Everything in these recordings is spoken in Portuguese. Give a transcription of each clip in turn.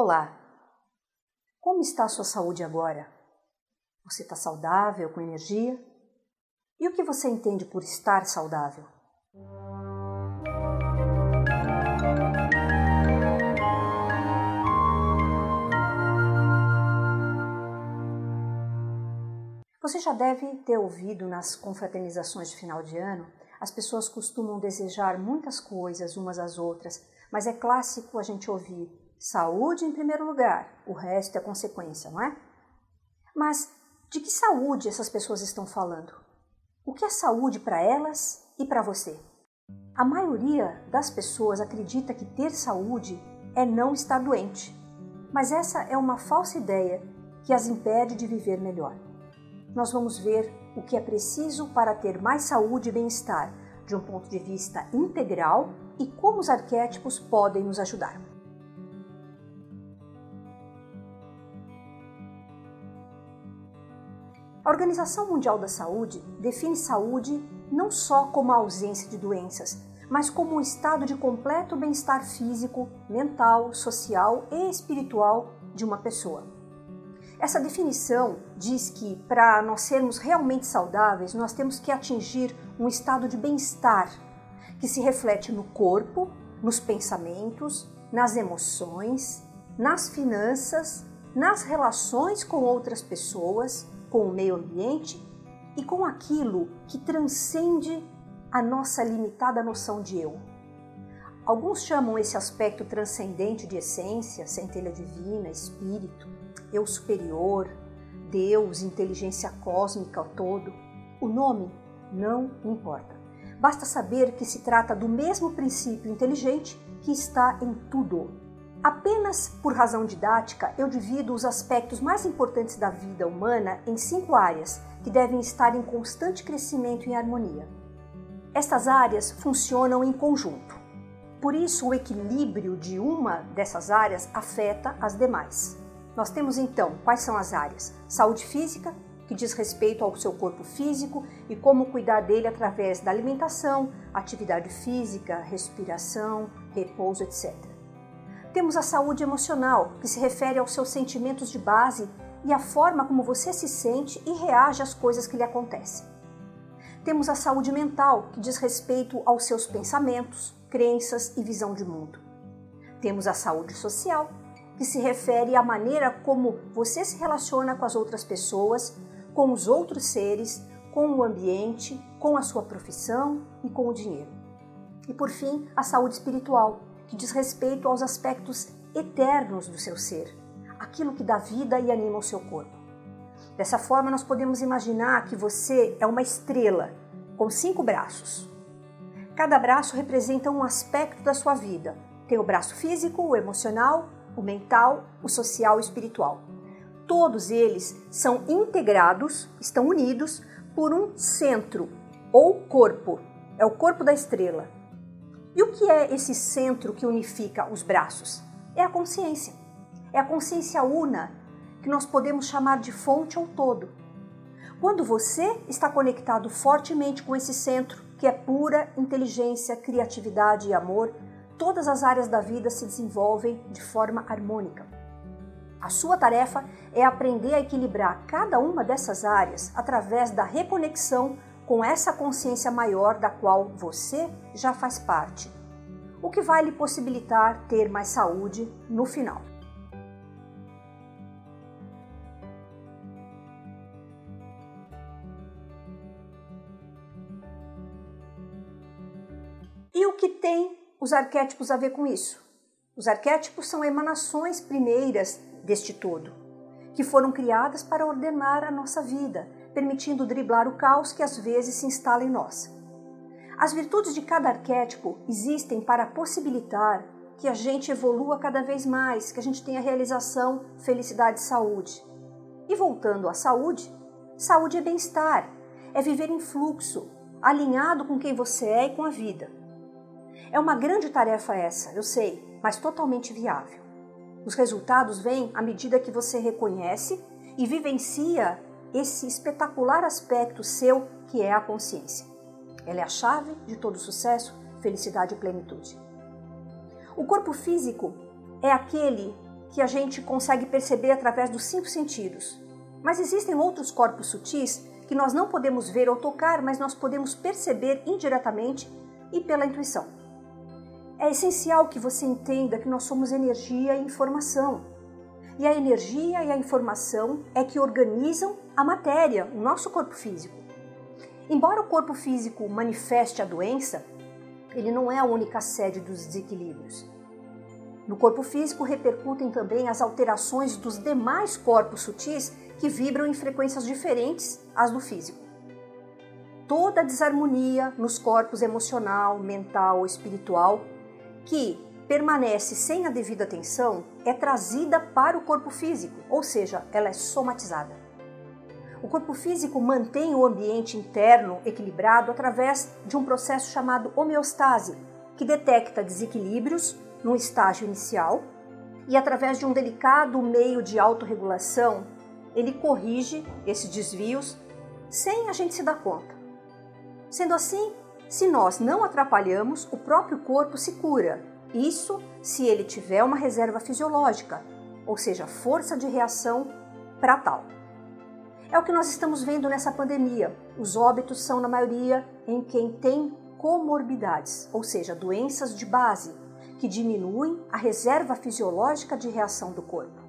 Olá! Como está a sua saúde agora? Você está saudável, com energia? E o que você entende por estar saudável? Você já deve ter ouvido nas confraternizações de final de ano, as pessoas costumam desejar muitas coisas umas às outras, mas é clássico a gente ouvir saúde em primeiro lugar, o resto é consequência, não é? Mas de que saúde essas pessoas estão falando? O que é saúde para elas e para você? A maioria das pessoas acredita que ter saúde é não estar doente, mas essa é uma falsa ideia que as impede de viver melhor nós vamos ver o que é preciso para ter mais saúde e bem-estar, de um ponto de vista integral, e como os arquétipos podem nos ajudar. A Organização Mundial da Saúde define saúde não só como a ausência de doenças, mas como um estado de completo bem-estar físico, mental, social e espiritual de uma pessoa. Essa definição diz que para nós sermos realmente saudáveis, nós temos que atingir um estado de bem-estar que se reflete no corpo, nos pensamentos, nas emoções, nas finanças, nas relações com outras pessoas, com o meio ambiente e com aquilo que transcende a nossa limitada noção de eu. Alguns chamam esse aspecto transcendente de essência, centelha divina, espírito eu superior, Deus, inteligência cósmica ao todo. O nome não importa. Basta saber que se trata do mesmo princípio inteligente que está em tudo. Apenas por razão didática, eu divido os aspectos mais importantes da vida humana em cinco áreas que devem estar em constante crescimento e harmonia. Estas áreas funcionam em conjunto. Por isso, o equilíbrio de uma dessas áreas afeta as demais. Nós temos então quais são as áreas? Saúde física, que diz respeito ao seu corpo físico e como cuidar dele através da alimentação, atividade física, respiração, repouso, etc. Temos a saúde emocional, que se refere aos seus sentimentos de base e à forma como você se sente e reage às coisas que lhe acontecem. Temos a saúde mental, que diz respeito aos seus pensamentos, crenças e visão de mundo. Temos a saúde social, que se refere à maneira como você se relaciona com as outras pessoas, com os outros seres, com o ambiente, com a sua profissão e com o dinheiro. E por fim, a saúde espiritual, que diz respeito aos aspectos eternos do seu ser, aquilo que dá vida e anima o seu corpo. Dessa forma, nós podemos imaginar que você é uma estrela com cinco braços. Cada braço representa um aspecto da sua vida. Tem o braço físico, o emocional, o mental, o social e o espiritual. Todos eles são integrados, estão unidos por um centro ou corpo. É o corpo da estrela. E o que é esse centro que unifica os braços? É a consciência. É a consciência una, que nós podemos chamar de fonte ou todo. Quando você está conectado fortemente com esse centro, que é pura inteligência, criatividade e amor, todas as áreas da vida se desenvolvem de forma harmônica. A sua tarefa é aprender a equilibrar cada uma dessas áreas através da reconexão com essa consciência maior da qual você já faz parte, o que vai lhe possibilitar ter mais saúde no final. E o que tem os arquétipos a ver com isso? Os arquétipos são emanações primeiras deste todo, que foram criadas para ordenar a nossa vida, permitindo driblar o caos que às vezes se instala em nós. As virtudes de cada arquétipo existem para possibilitar que a gente evolua cada vez mais, que a gente tenha realização, felicidade e saúde. E voltando à saúde, saúde é bem-estar, é viver em fluxo, alinhado com quem você é e com a vida. É uma grande tarefa essa, eu sei, mas totalmente viável. Os resultados vêm à medida que você reconhece e vivencia esse espetacular aspecto seu que é a consciência. Ela é a chave de todo sucesso, felicidade e plenitude. O corpo físico é aquele que a gente consegue perceber através dos cinco sentidos. Mas existem outros corpos sutis que nós não podemos ver ou tocar, mas nós podemos perceber indiretamente e pela intuição. É essencial que você entenda que nós somos energia e informação. E a energia e a informação é que organizam a matéria, o nosso corpo físico. Embora o corpo físico manifeste a doença, ele não é a única sede dos desequilíbrios. No corpo físico repercutem também as alterações dos demais corpos sutis que vibram em frequências diferentes às do físico. Toda desarmonia nos corpos emocional, mental ou espiritual que permanece sem a devida atenção é trazida para o corpo físico, ou seja, ela é somatizada. O corpo físico mantém o ambiente interno equilibrado através de um processo chamado homeostase, que detecta desequilíbrios no estágio inicial e, através de um delicado meio de autorregulação, ele corrige esses desvios sem a gente se dar conta. Sendo assim, se nós não atrapalhamos, o próprio corpo se cura. Isso se ele tiver uma reserva fisiológica, ou seja, força de reação para tal. É o que nós estamos vendo nessa pandemia. Os óbitos são, na maioria, em quem tem comorbidades, ou seja, doenças de base, que diminuem a reserva fisiológica de reação do corpo.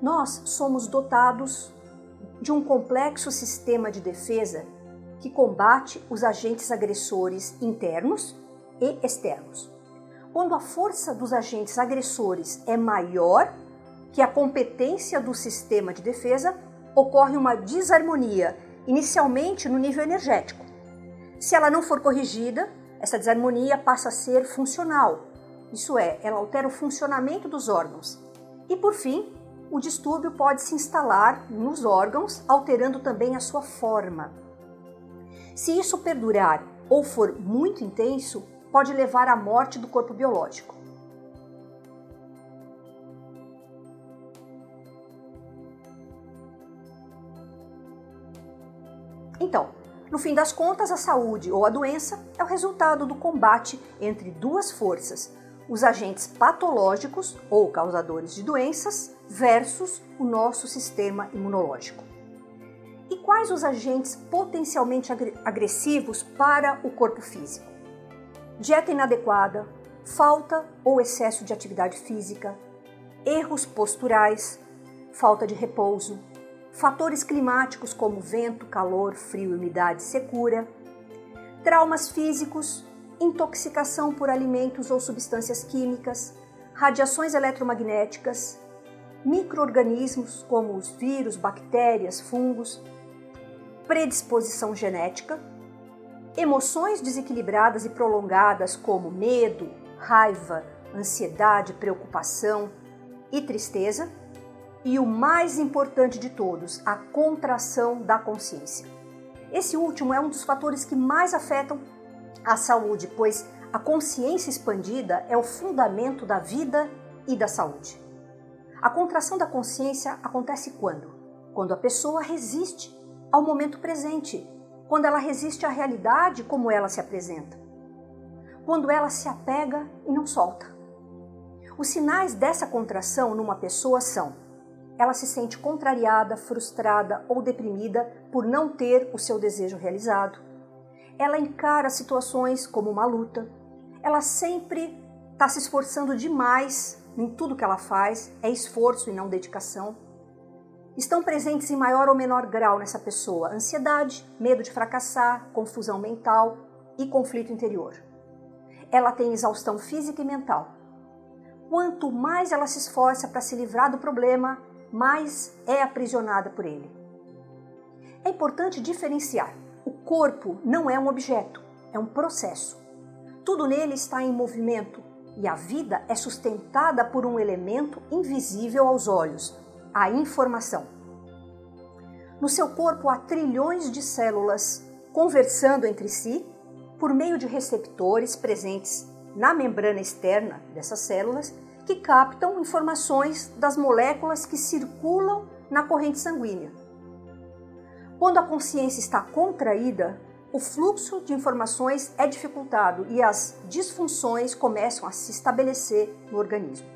Nós somos dotados de um complexo sistema de defesa que combate os agentes agressores internos e externos. Quando a força dos agentes agressores é maior que a competência do sistema de defesa, ocorre uma desarmonia, inicialmente no nível energético. Se ela não for corrigida, essa desarmonia passa a ser funcional, isso é, ela altera o funcionamento dos órgãos. E por fim, o distúrbio pode se instalar nos órgãos, alterando também a sua forma. Se isso perdurar ou for muito intenso, pode levar à morte do corpo biológico. Então, no fim das contas, a saúde ou a doença é o resultado do combate entre duas forças, os agentes patológicos ou causadores de doenças versus o nosso sistema imunológico. E quais os agentes potencialmente agressivos para o corpo físico? Dieta inadequada, falta ou excesso de atividade física, erros posturais, falta de repouso, fatores climáticos como vento, calor, frio, umidade, secura, traumas físicos, intoxicação por alimentos ou substâncias químicas, radiações eletromagnéticas, microorganismos como os vírus, bactérias, fungos, predisposição genética, emoções desequilibradas e prolongadas como medo, raiva, ansiedade, preocupação e tristeza e o mais importante de todos, a contração da consciência. Esse último é um dos fatores que mais afetam a saúde, pois a consciência expandida é o fundamento da vida e da saúde. A contração da consciência acontece quando? Quando a pessoa resiste ao momento presente, quando ela resiste à realidade como ela se apresenta, quando ela se apega e não solta. Os sinais dessa contração numa pessoa são ela se sente contrariada, frustrada ou deprimida por não ter o seu desejo realizado. Ela encara situações como uma luta. Ela sempre está se esforçando demais em tudo que ela faz, é esforço e não dedicação. Estão presentes em maior ou menor grau nessa pessoa ansiedade, medo de fracassar, confusão mental e conflito interior. Ela tem exaustão física e mental. Quanto mais ela se esforça para se livrar do problema, mais é aprisionada por ele. É importante diferenciar: o corpo não é um objeto, é um processo. Tudo nele está em movimento e a vida é sustentada por um elemento invisível aos olhos, a informação. No seu corpo há trilhões de células conversando entre si por meio de receptores presentes na membrana externa dessas células que captam informações das moléculas que circulam na corrente sanguínea. Quando a consciência está contraída, o fluxo de informações é dificultado e as disfunções começam a se estabelecer no organismo.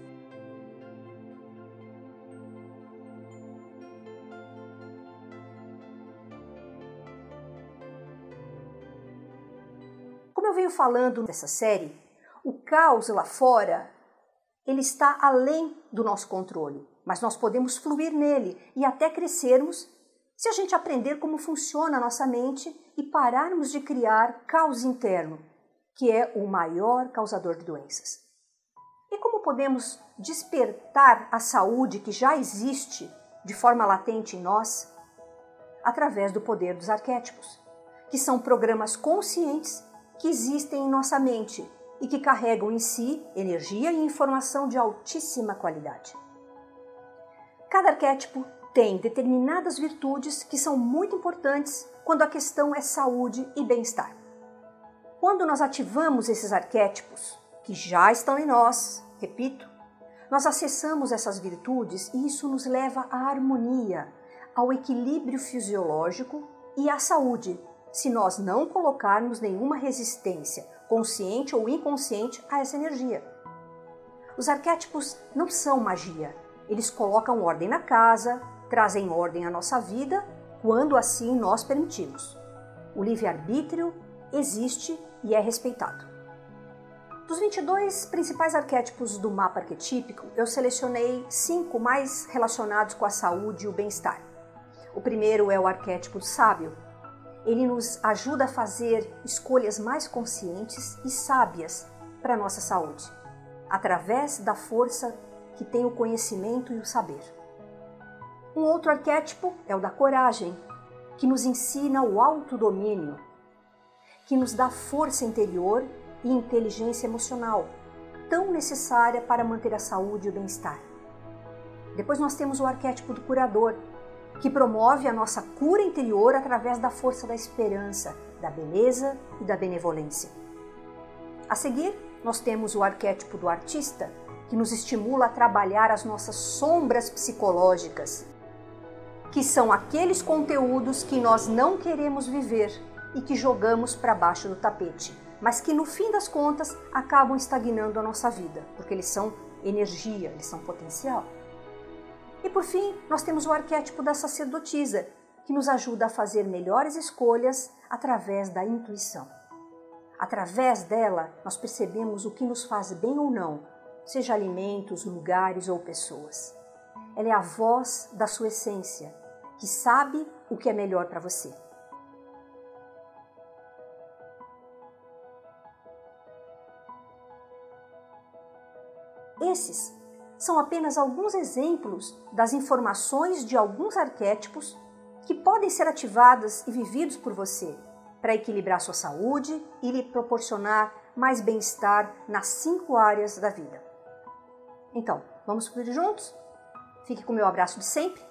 Venho falando dessa série, o caos lá fora, ele está além do nosso controle, mas nós podemos fluir nele e até crescermos se a gente aprender como funciona a nossa mente e pararmos de criar caos interno, que é o maior causador de doenças. E como podemos despertar a saúde que já existe de forma latente em nós? Através do poder dos arquétipos, que são programas conscientes que existem em nossa mente e que carregam em si energia e informação de altíssima qualidade. Cada arquétipo tem determinadas virtudes que são muito importantes quando a questão é saúde e bem-estar. Quando nós ativamos esses arquétipos, que já estão em nós, repito, nós acessamos essas virtudes e isso nos leva à harmonia, ao equilíbrio fisiológico e à saúde, se nós não colocarmos nenhuma resistência, consciente ou inconsciente, a essa energia. Os arquétipos não são magia, eles colocam ordem na casa, trazem ordem à nossa vida, quando assim nós permitimos. O livre-arbítrio existe e é respeitado. Dos 22 principais arquétipos do mapa arquetípico, eu selecionei cinco mais relacionados com a saúde e o bem-estar. O primeiro é o arquétipo sábio. Ele nos ajuda a fazer escolhas mais conscientes e sábias para a nossa saúde, através da força que tem o conhecimento e o saber. Um outro arquétipo é o da coragem, que nos ensina o autodomínio, que nos dá força interior e inteligência emocional, tão necessária para manter a saúde e o bem-estar. Depois nós temos o arquétipo do curador, que promove a nossa cura interior através da força da esperança, da beleza e da benevolência. A seguir, nós temos o arquétipo do artista, que nos estimula a trabalhar as nossas sombras psicológicas, que são aqueles conteúdos que nós não queremos viver e que jogamos para baixo do tapete, mas que no fim das contas acabam estagnando a nossa vida, porque eles são energia, eles são potencial. E por fim, nós temos o arquétipo da sacerdotisa, que nos ajuda a fazer melhores escolhas através da intuição. Através dela, nós percebemos o que nos faz bem ou não, seja alimentos, lugares ou pessoas. Ela é a voz da sua essência, que sabe o que é melhor para você. Esses são apenas alguns exemplos das informações de alguns arquétipos que podem ser ativadas e vividos por você para equilibrar sua saúde e lhe proporcionar mais bem-estar nas cinco áreas da vida. Então, vamos fluir juntos? Fique com o meu abraço de sempre